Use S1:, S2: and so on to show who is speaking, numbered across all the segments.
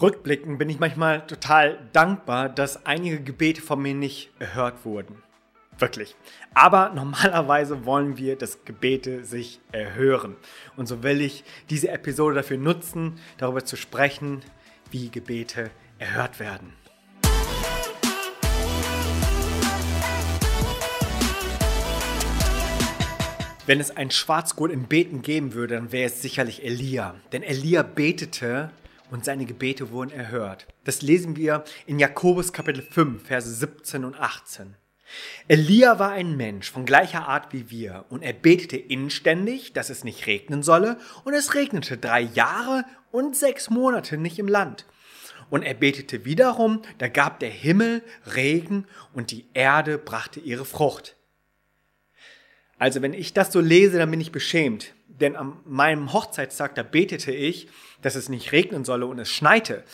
S1: Rückblickend bin ich manchmal total dankbar, dass einige Gebete von mir nicht erhört wurden. Wirklich. Aber normalerweise wollen wir, dass Gebete sich erhören. Und so will ich diese Episode dafür nutzen, darüber zu sprechen, wie Gebete erhört werden. Wenn es ein Schwarzgurt im Beten geben würde, dann wäre es sicherlich Elia. Denn Elia betete und seine Gebete wurden erhört. Das lesen wir in Jakobus Kapitel 5, Verse 17 und 18. Elia war ein Mensch von gleicher Art wie wir und er betete inständig, dass es nicht regnen solle und es regnete drei Jahre und sechs Monate nicht im Land. Und er betete wiederum, da gab der Himmel Regen und die Erde brachte ihre Frucht. Also wenn ich das so lese, dann bin ich beschämt. Denn an meinem Hochzeitstag, da betete ich, dass es nicht regnen solle und es schneite.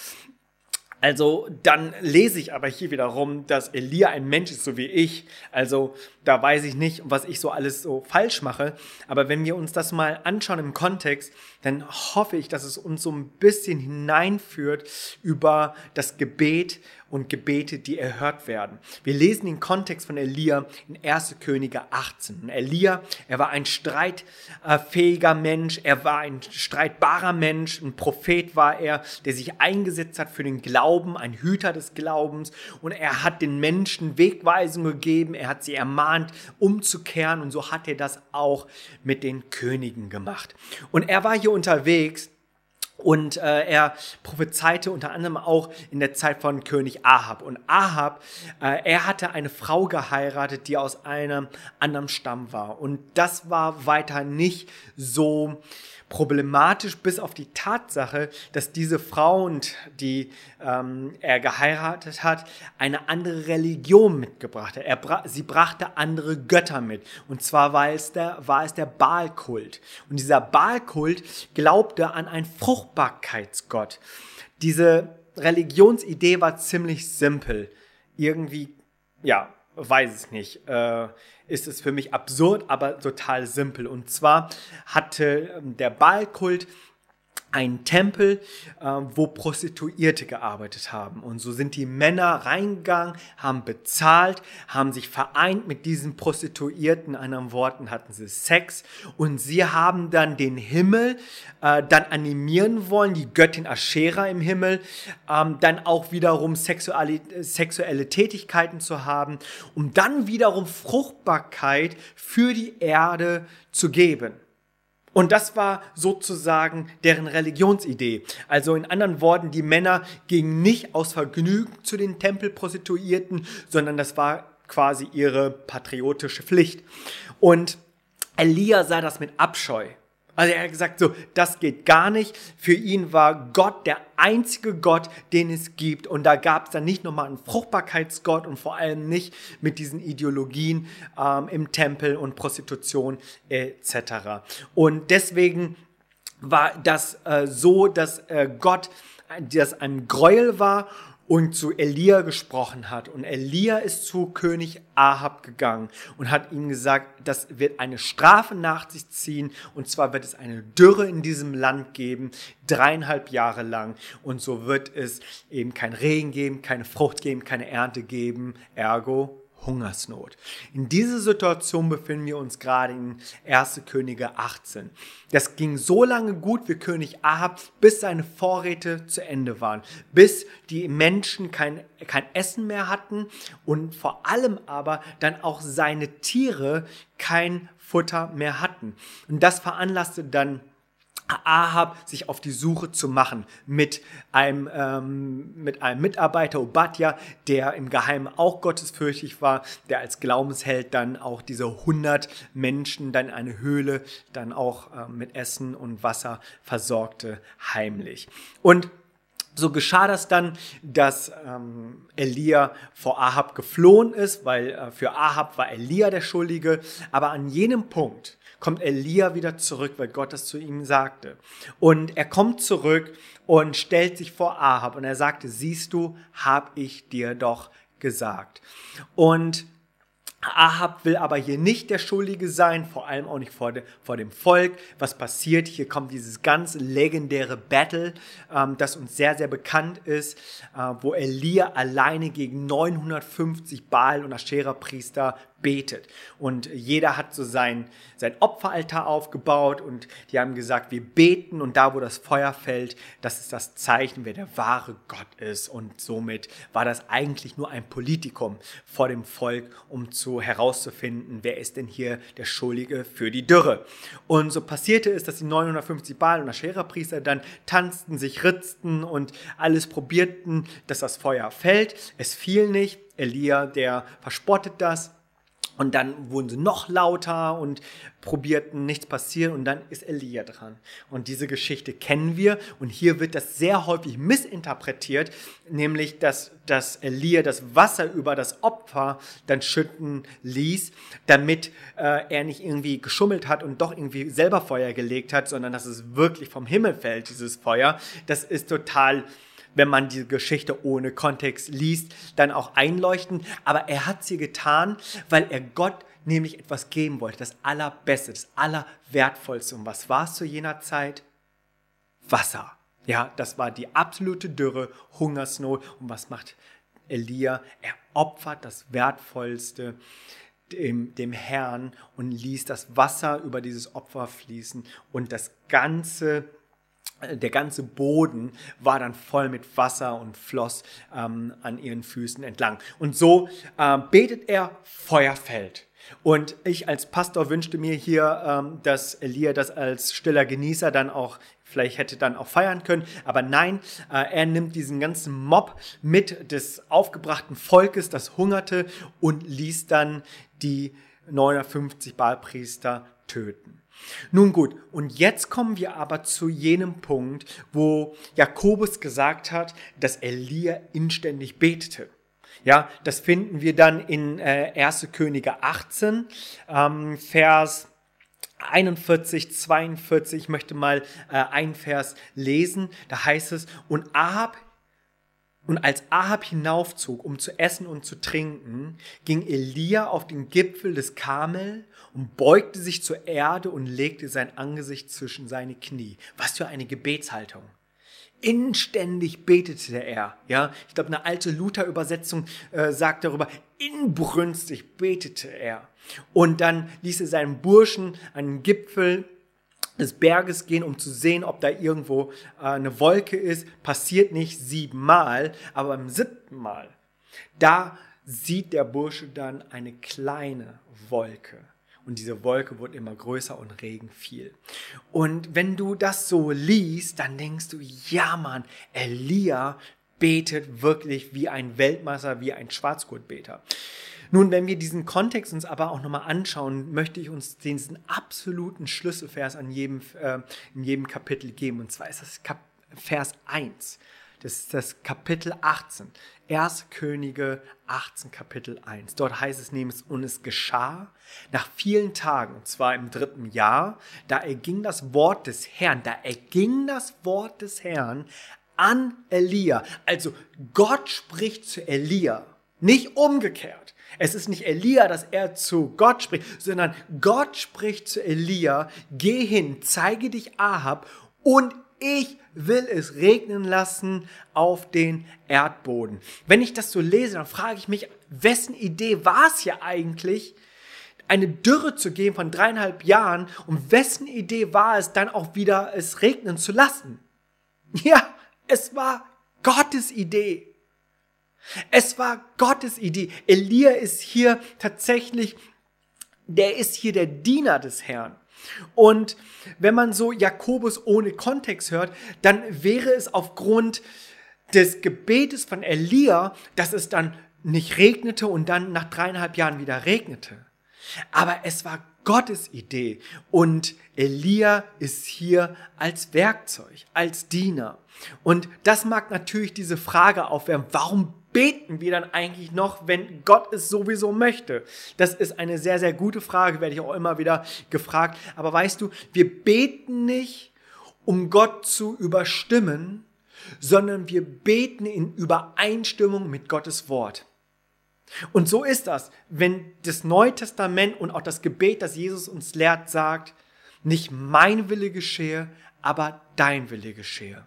S1: Also dann lese ich aber hier wiederum, dass Elia ein Mensch ist, so wie ich. Also da weiß ich nicht, was ich so alles so falsch mache. Aber wenn wir uns das mal anschauen im Kontext, dann hoffe ich, dass es uns so ein bisschen hineinführt über das Gebet und Gebete, die erhört werden. Wir lesen den Kontext von Elia in 1. Könige 18. Und Elia, er war ein streitfähiger Mensch, er war ein streitbarer Mensch, ein Prophet war er, der sich eingesetzt hat für den Glauben, ein Hüter des Glaubens und er hat den Menschen Wegweisungen gegeben, er hat sie ermahnt, umzukehren und so hat er das auch mit den Königen gemacht. Und er war hier unterwegs und äh, er prophezeite unter anderem auch in der Zeit von König Ahab. Und Ahab, äh, er hatte eine Frau geheiratet, die aus einem anderen Stamm war. Und das war weiter nicht so problematisch, bis auf die Tatsache, dass diese Frau, und die ähm, er geheiratet hat, eine andere Religion mitgebracht hat. Er bra sie brachte andere Götter mit. Und zwar war es der, der Baalkult. Und dieser Baalkult glaubte an einen Fruchtbarkeitsgott. Diese Religionsidee war ziemlich simpel. Irgendwie, ja, weiß ich nicht. Äh, ist es für mich absurd, aber total simpel. Und zwar hatte ähm, der Baalkult ein Tempel, äh, wo Prostituierte gearbeitet haben. Und so sind die Männer reingegangen, haben bezahlt, haben sich vereint mit diesen Prostituierten, anderen Worten hatten sie Sex und sie haben dann den Himmel äh, dann animieren wollen, die Göttin Aschera im Himmel, ähm, dann auch wiederum sexuelle, sexuelle Tätigkeiten zu haben, um dann wiederum Fruchtbarkeit für die Erde zu geben. Und das war sozusagen deren Religionsidee. Also in anderen Worten, die Männer gingen nicht aus Vergnügen zu den Tempelprostituierten, sondern das war quasi ihre patriotische Pflicht. Und Elia sah das mit Abscheu. Also er hat gesagt, so, das geht gar nicht. Für ihn war Gott der einzige Gott, den es gibt. Und da gab es dann nicht nochmal einen Fruchtbarkeitsgott und vor allem nicht mit diesen Ideologien ähm, im Tempel und Prostitution etc. Und deswegen war das äh, so, dass äh, Gott das ein Gräuel war und zu Elia gesprochen hat. Und Elia ist zu König Ahab gegangen und hat ihm gesagt, das wird eine Strafe nach sich ziehen. Und zwar wird es eine Dürre in diesem Land geben, dreieinhalb Jahre lang. Und so wird es eben kein Regen geben, keine Frucht geben, keine Ernte geben. Ergo Hungersnot. In dieser Situation befinden wir uns gerade in 1. Könige 18. Das ging so lange gut wie König Ahab, bis seine Vorräte zu Ende waren, bis die Menschen kein, kein Essen mehr hatten und vor allem aber dann auch seine Tiere kein Futter mehr hatten. Und das veranlasste dann Ahab sich auf die Suche zu machen mit einem, ähm, mit einem Mitarbeiter Obadja, der im Geheimen auch gottesfürchtig war, der als Glaubensheld dann auch diese 100 Menschen dann in eine Höhle dann auch äh, mit Essen und Wasser versorgte heimlich. Und so geschah das dann, dass ähm, Elia vor Ahab geflohen ist, weil äh, für Ahab war Elia der Schuldige. Aber an jenem Punkt kommt Elia wieder zurück, weil Gott das zu ihm sagte. Und er kommt zurück und stellt sich vor Ahab und er sagte, siehst du, hab ich dir doch gesagt. Und Ahab will aber hier nicht der Schuldige sein, vor allem auch nicht vor, de, vor dem Volk. Was passiert? Hier kommt dieses ganz legendäre Battle, ähm, das uns sehr, sehr bekannt ist, äh, wo Elia alleine gegen 950 Baal- und Aschera-Priester betet. Und jeder hat so sein, sein Opferaltar aufgebaut und die haben gesagt, wir beten und da, wo das Feuer fällt, das ist das Zeichen, wer der wahre Gott ist. Und somit war das eigentlich nur ein Politikum vor dem Volk, um zu herauszufinden, wer ist denn hier der Schuldige für die Dürre. Und so passierte es, dass die 950 Baal- und Aschera-Priester dann tanzten, sich ritzten und alles probierten, dass das Feuer fällt. Es fiel nicht. Elia, der verspottet das und dann wurden sie noch lauter und probierten nichts passieren und dann ist Elia dran. Und diese Geschichte kennen wir und hier wird das sehr häufig missinterpretiert, nämlich dass, dass Elia das Wasser über das Opfer dann schütten ließ, damit äh, er nicht irgendwie geschummelt hat und doch irgendwie selber Feuer gelegt hat, sondern dass es wirklich vom Himmel fällt, dieses Feuer. Das ist total wenn man die Geschichte ohne Kontext liest, dann auch einleuchten. Aber er hat sie getan, weil er Gott nämlich etwas geben wollte, das Allerbeste, das Allerwertvollste. Und was war es zu jener Zeit? Wasser. Ja, das war die absolute Dürre, Hungersnot. Und was macht Elia? Er opfert das Wertvollste dem, dem Herrn und ließ das Wasser über dieses Opfer fließen und das ganze der ganze Boden war dann voll mit Wasser und floss ähm, an ihren Füßen entlang. Und so äh, betet er, Feuer fällt. Und ich als Pastor wünschte mir hier, ähm, dass Elia das als stiller Genießer dann auch vielleicht hätte dann auch feiern können. Aber nein, äh, er nimmt diesen ganzen Mob mit des aufgebrachten Volkes, das hungerte, und ließ dann die 950 Baalpriester töten. Nun gut, und jetzt kommen wir aber zu jenem Punkt, wo Jakobus gesagt hat, dass Elia inständig betete. Ja, das finden wir dann in äh, 1. Könige 18, ähm, Vers 41, 42, ich möchte mal äh, einen Vers lesen. Da heißt es, und Ahab und als Ahab hinaufzog, um zu essen und zu trinken, ging Elia auf den Gipfel des Karmel und beugte sich zur Erde und legte sein Angesicht zwischen seine Knie. Was für eine Gebetshaltung. Inständig betete er. Ja, ich glaube, eine alte Luther-Übersetzung äh, sagt darüber, inbrünstig betete er. Und dann ließ er seinen Burschen an den Gipfel des Berges gehen, um zu sehen, ob da irgendwo äh, eine Wolke ist. Passiert nicht siebenmal, aber beim siebten Mal, da sieht der Bursche dann eine kleine Wolke. Und diese Wolke wird immer größer und Regen fiel. Und wenn du das so liest, dann denkst du, ja Mann, Elia betet wirklich wie ein Weltmeister, wie ein Schwarzgurtbeter. Nun, wenn wir diesen Kontext uns aber auch nochmal anschauen, möchte ich uns diesen absoluten Schlüsselvers an jedem, äh, in jedem Kapitel geben. Und zwar ist das Kap Vers 1. Das ist das Kapitel 18. 1. Könige 18, Kapitel 1. Dort heißt es nämlich, und es geschah nach vielen Tagen, und zwar im dritten Jahr, da erging das Wort des Herrn, da erging das Wort des Herrn an Elia. Also Gott spricht zu Elia, nicht umgekehrt. Es ist nicht Elia, dass er zu Gott spricht, sondern Gott spricht zu Elia, geh hin, zeige dich Ahab und ich will es regnen lassen auf den Erdboden. Wenn ich das so lese, dann frage ich mich, wessen Idee war es hier eigentlich, eine Dürre zu geben von dreieinhalb Jahren und wessen Idee war es dann auch wieder es regnen zu lassen? Ja, es war Gottes Idee. Es war Gottes Idee. Elia ist hier tatsächlich, der ist hier der Diener des Herrn. Und wenn man so Jakobus ohne Kontext hört, dann wäre es aufgrund des Gebetes von Elia, dass es dann nicht regnete und dann nach dreieinhalb Jahren wieder regnete. Aber es war Gottes Idee und Elia ist hier als Werkzeug, als Diener. Und das mag natürlich diese Frage aufwärmen, warum beten wir dann eigentlich noch, wenn Gott es sowieso möchte? Das ist eine sehr, sehr gute Frage, werde ich auch immer wieder gefragt. Aber weißt du, wir beten nicht, um Gott zu überstimmen, sondern wir beten in Übereinstimmung mit Gottes Wort. Und so ist das, wenn das Neue Testament und auch das Gebet, das Jesus uns lehrt, sagt, nicht mein Wille geschehe, aber dein Wille geschehe.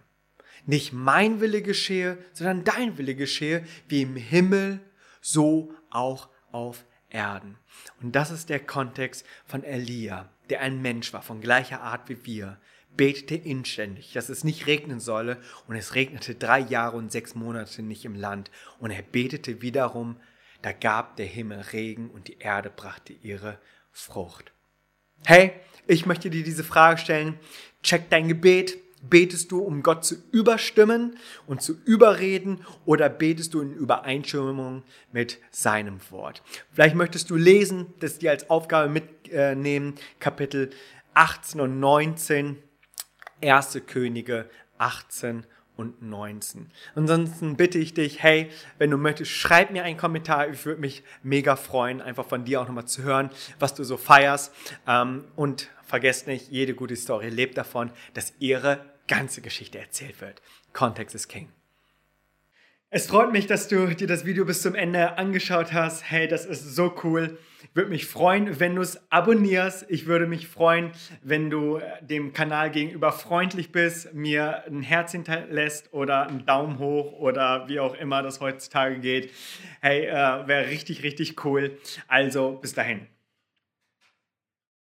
S1: Nicht mein Wille geschehe, sondern dein Wille geschehe, wie im Himmel, so auch auf Erden. Und das ist der Kontext von Elia, der ein Mensch war, von gleicher Art wie wir, betete inständig, dass es nicht regnen solle, und es regnete drei Jahre und sechs Monate nicht im Land, und er betete wiederum, da gab der Himmel Regen und die Erde brachte ihre Frucht. Hey, ich möchte dir diese Frage stellen. Check dein Gebet. Betest du, um Gott zu überstimmen und zu überreden oder betest du in Übereinstimmung mit seinem Wort? Vielleicht möchtest du lesen, das dir als Aufgabe mitnehmen, Kapitel 18 und 19, 1. Könige 18 und 19. Ansonsten bitte ich dich, hey, wenn du möchtest, schreib mir einen Kommentar. Ich würde mich mega freuen, einfach von dir auch nochmal zu hören, was du so feierst. Ähm, und vergesst nicht, jede gute Story lebt davon, dass ihre ganze Geschichte erzählt wird. Kontext ist King. Es freut mich, dass du dir das Video bis zum Ende angeschaut hast. Hey, das ist so cool. Würde mich freuen, wenn du es abonnierst. Ich würde mich freuen, wenn du dem Kanal gegenüber freundlich bist, mir ein Herz hinterlässt oder einen Daumen hoch oder wie auch immer das heutzutage geht. Hey, äh, wäre richtig, richtig cool. Also bis dahin.